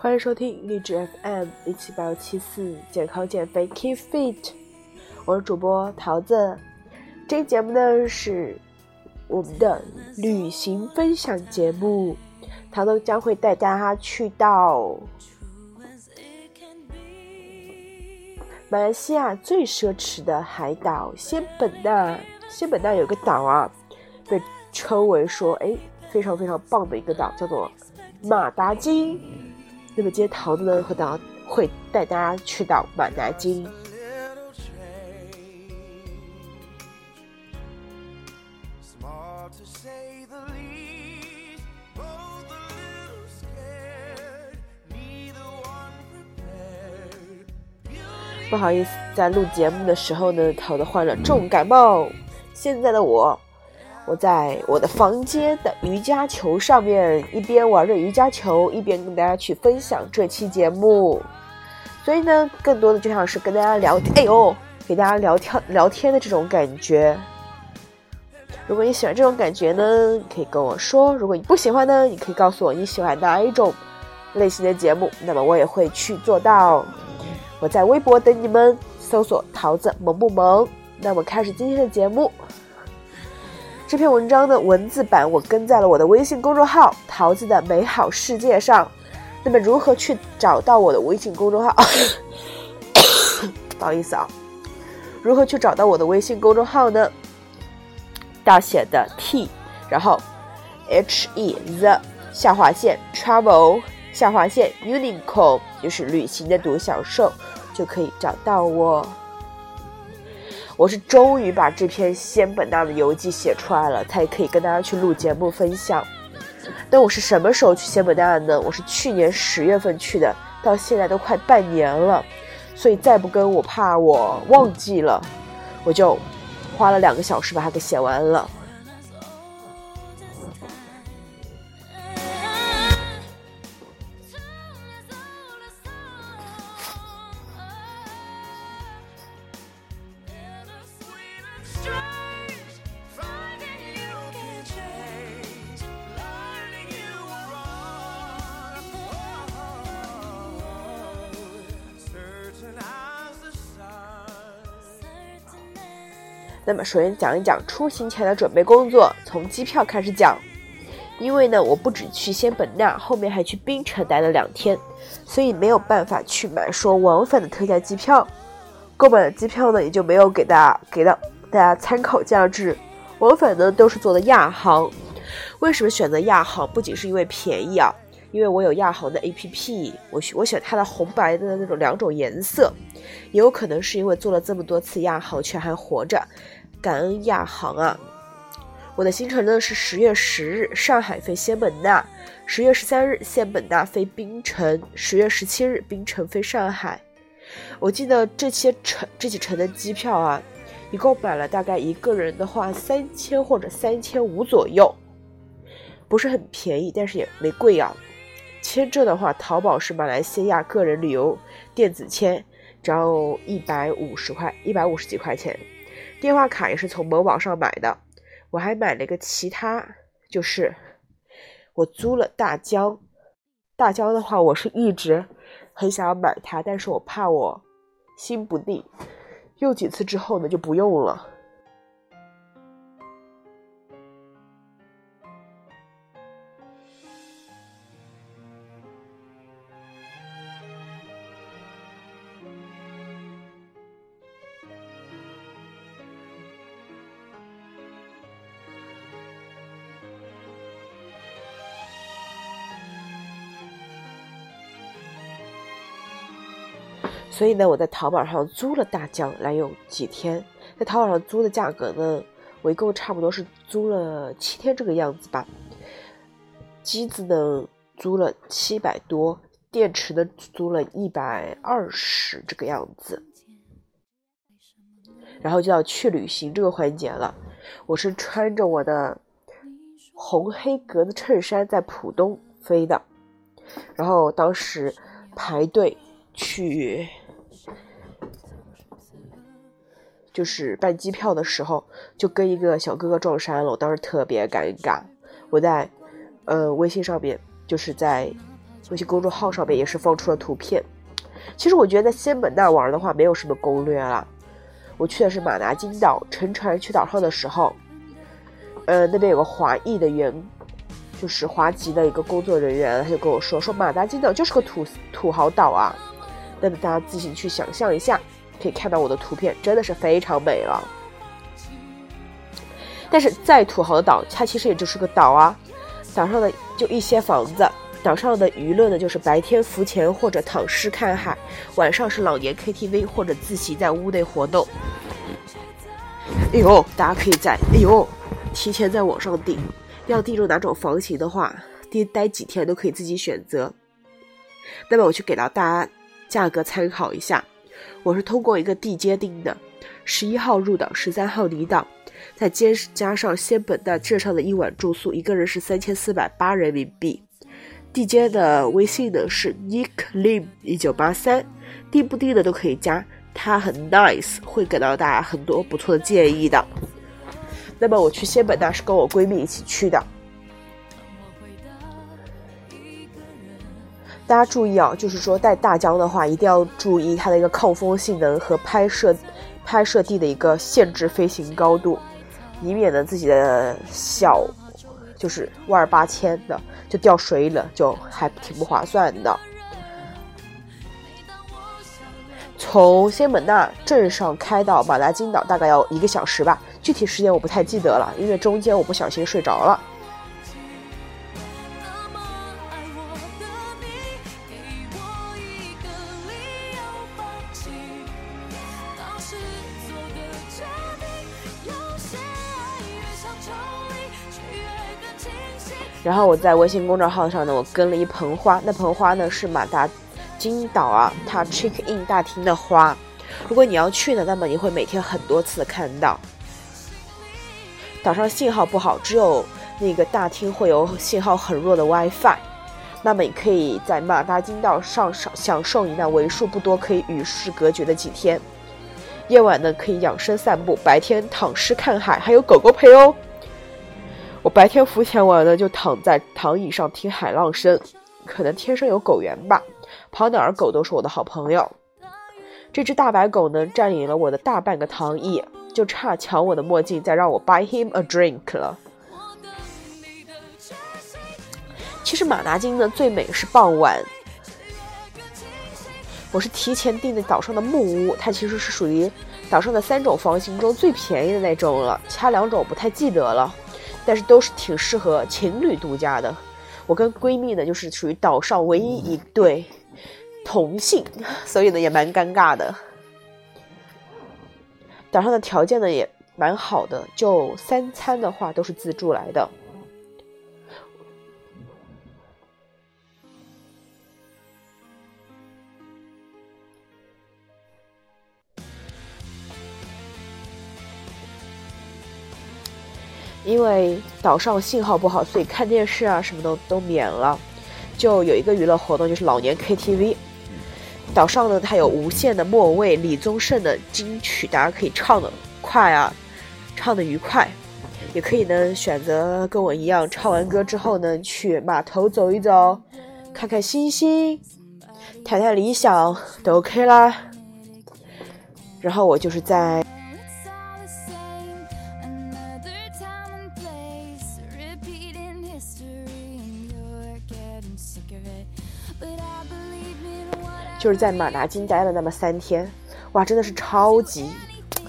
欢迎收听励志 FM 一七八幺七四健康减肥 Keep Fit，我是主播桃子。这个节目呢是我们的旅行分享节目，桃子将会带大家去到马来西亚最奢侈的海岛仙本那。仙本那有个岛啊，被称为说哎非常非常棒的一个岛，叫做马达金。那么今天桃子呢和大家会带大家去到满南京。不好意思，在录节目的时候呢，桃子患了重感冒。现在的我。我在我的房间的瑜伽球上面，一边玩着瑜伽球，一边跟大家去分享这期节目。所以呢，更多的就像是跟大家聊，哎呦，给大家聊天聊天的这种感觉。如果你喜欢这种感觉呢，可以跟我说；如果你不喜欢呢，你可以告诉我你喜欢哪一种类型的节目，那么我也会去做到。我在微博等你们，搜索“桃子萌不萌”。那么开始今天的节目。这篇文章的文字版我跟在了我的微信公众号“桃子的美好世界”上。那么如何去找到我的微信公众号？不好意思啊，如何去找到我的微信公众号呢？大写的 T，然后 H E the 下划线 travel 下划线 unicorn 就是旅行的独角兽，就可以找到我。我是终于把这篇仙本那的游记写出来了，才可以跟大家去录节目分享。那我是什么时候去仙本那的呢？我是去年十月份去的，到现在都快半年了，所以再不跟我怕我忘记了，我就花了两个小时把它给写完了。那么，首先讲一讲出行前的准备工作，从机票开始讲。因为呢，我不止去仙本那，后面还去槟城待了两天，所以没有办法去买说往返的特价机票。购买的机票呢，也就没有给大家给到大家参考价值。往返呢，都是坐的亚航。为什么选择亚航？不仅是因为便宜啊，因为我有亚航的 APP，我选我选它的红白的那种两种颜色，也有可能是因为坐了这么多次亚航，却还活着。感恩亚航啊！我的行程呢是十月十日上海飞仙本那，十月十三日仙本那飞槟城，十月十七日槟城飞上海。我记得这些城这几城的机票啊，一共买了大概一个人的话三千或者三千五左右，不是很便宜，但是也没贵啊。签证的话，淘宝是马来西亚个人旅游电子签，只要一百五十块，一百五十几块钱。电话卡也是从某宝上买的，我还买了一个其他，就是我租了大疆。大疆的话，我是一直很想要买它，但是我怕我心不定，用几次之后呢就不用了。所以呢，我在淘宝上租了大疆来用几天，在淘宝上租的价格呢，我一共差不多是租了七天这个样子吧。机子呢租了七百多，电池呢租了一百二十这个样子。然后就要去旅行这个环节了，我是穿着我的红黑格子衬衫在浦东飞的，然后当时排队去。就是办机票的时候，就跟一个小哥哥撞衫了，我当时特别尴尬。我在，呃，微信上面就是在微信公众号上面也是放出了图片。其实我觉得在仙本那玩的话没有什么攻略了。我去的是马达金岛，乘船去岛上的时候，呃，那边有个华裔的员，就是华籍的一个工作人员，他就跟我说，说马达金岛就是个土土豪岛啊。那么大家自行去想象一下，可以看到我的图片，真的是非常美了。但是再土豪的岛，它其实也就是个岛啊，岛上的就一些房子。岛上的娱乐呢，就是白天浮潜或者躺尸看海，晚上是老年 KTV 或者自习在屋内活动。哎呦，大家可以在哎呦提前在网上订，要订住哪种房型的话，待待几天都可以自己选择。那么我就给到大家价格参考一下，我是通过一个地接订的，十一号入岛，十三号离岛，再接加上仙本那镇上的一晚住宿，一个人是三千四百八人民币。地接的微信呢是 Nick Lim 一九八三，订不订的都可以加，他很 nice，会给到大家很多不错的建议的。那么我去仙本那是跟我闺蜜一起去的，大家注意啊，就是说带大疆的话，一定要注意它的一个抗风性能和拍摄拍摄地的一个限制飞行高度，以免呢自己的小。就是万儿八千的就掉水里了，就还挺不划算的。从仙本那镇上开到马达金岛大概要一个小时吧，具体时间我不太记得了，因为中间我不小心睡着了。然后我在微信公众号上呢，我跟了一盆花，那盆花呢是马达金岛啊，它 check in 大厅的花。如果你要去呢，那么你会每天很多次看到。岛上信号不好，只有那个大厅会有信号很弱的 WiFi。那么你可以在马达金岛上享享受你那为数不多可以与世隔绝的几天。夜晚呢可以养生散步，白天躺尸看海，还有狗狗陪哦。我白天浮潜完呢，就躺在躺椅上听海浪声，可能天生有狗缘吧，跑哪儿狗都是我的好朋友。这只大白狗呢，占领了我的大半个躺椅，就差抢我的墨镜，再让我 buy him a drink 了。其实马达金呢，最美是傍晚。我是提前订的岛上的木屋，它其实是属于岛上的三种房型中最便宜的那种了，其他两种我不太记得了。但是都是挺适合情侣度假的。我跟闺蜜呢，就是属于岛上唯一一对同性，所以呢也蛮尴尬的。岛上的条件呢也蛮好的，就三餐的话都是自助来的。因为岛上信号不好，所以看电视啊什么的都免了。就有一个娱乐活动，就是老年 KTV。岛上呢，它有无限的莫文蔚、李宗盛的金曲，大家可以唱的快啊，唱的愉快。也可以呢，选择跟我一样，唱完歌之后呢，去码头走一走，看看星星，谈谈理想，都 OK 啦。然后我就是在。就是在马达金待了那么三天，哇，真的是超级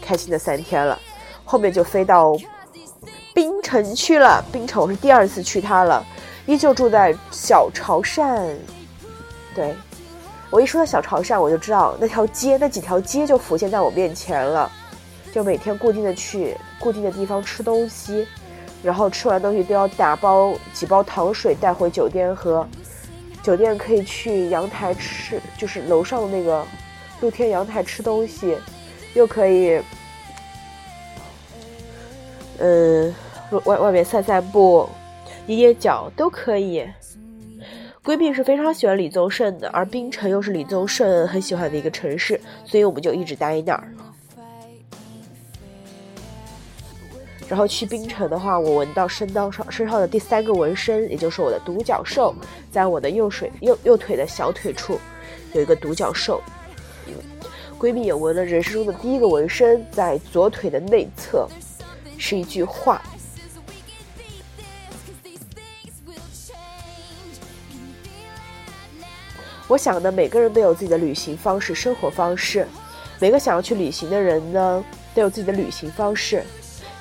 开心的三天了。后面就飞到槟城去了，槟城我是第二次去它了，依旧住在小潮汕。对我一说到小潮汕，我就知道那条街那几条街就浮现在我面前了。就每天固定的去固定的地方吃东西，然后吃完东西都要打包几包糖水带回酒店喝。酒店可以去阳台吃，就是楼上那个露天阳台吃东西，又可以，嗯，外外面散散步、捏捏脚都可以。闺蜜是非常喜欢李宗盛的，而冰城又是李宗盛很喜欢的一个城市，所以我们就一直待那儿。然后去冰城的话，我闻到身刀上身上的第三个纹身，也就是我的独角兽，在我的右水右右腿的小腿处有一个独角兽。闺蜜也纹了人生中的第一个纹身，在左腿的内侧，是一句话。我想呢，每个人都有自己的旅行方式、生活方式。每个想要去旅行的人呢，都有自己的旅行方式。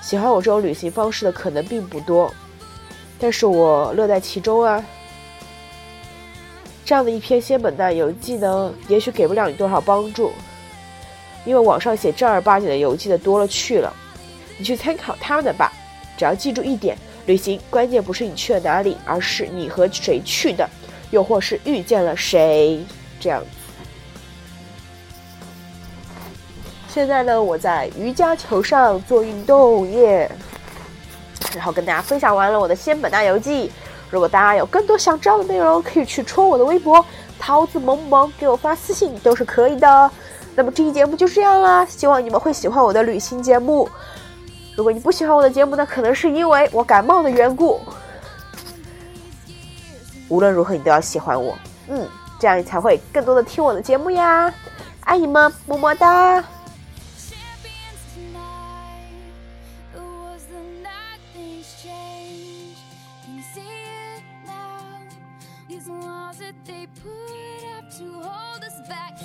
喜欢我这种旅行方式的可能并不多，但是我乐在其中啊。这样的一篇仙本那游记呢，也许给不了你多少帮助，因为网上写正儿八经的游记的多了去了。你去参考他们的吧。只要记住一点：旅行关键不是你去了哪里，而是你和谁去的。又或是遇见了谁这样现在呢，我在瑜伽球上做运动耶，然后跟大家分享完了我的仙本那游记。如果大家有更多想知道的内容，可以去戳我的微博“桃子萌萌”，给我发私信都是可以的。那么这期节目就这样啦，希望你们会喜欢我的旅行节目。如果你不喜欢我的节目呢，可能是因为我感冒的缘故。无论如何，你都要喜欢我，嗯，这样你才会更多的听我的节目呀，爱你们，么么哒。put up to hold us back.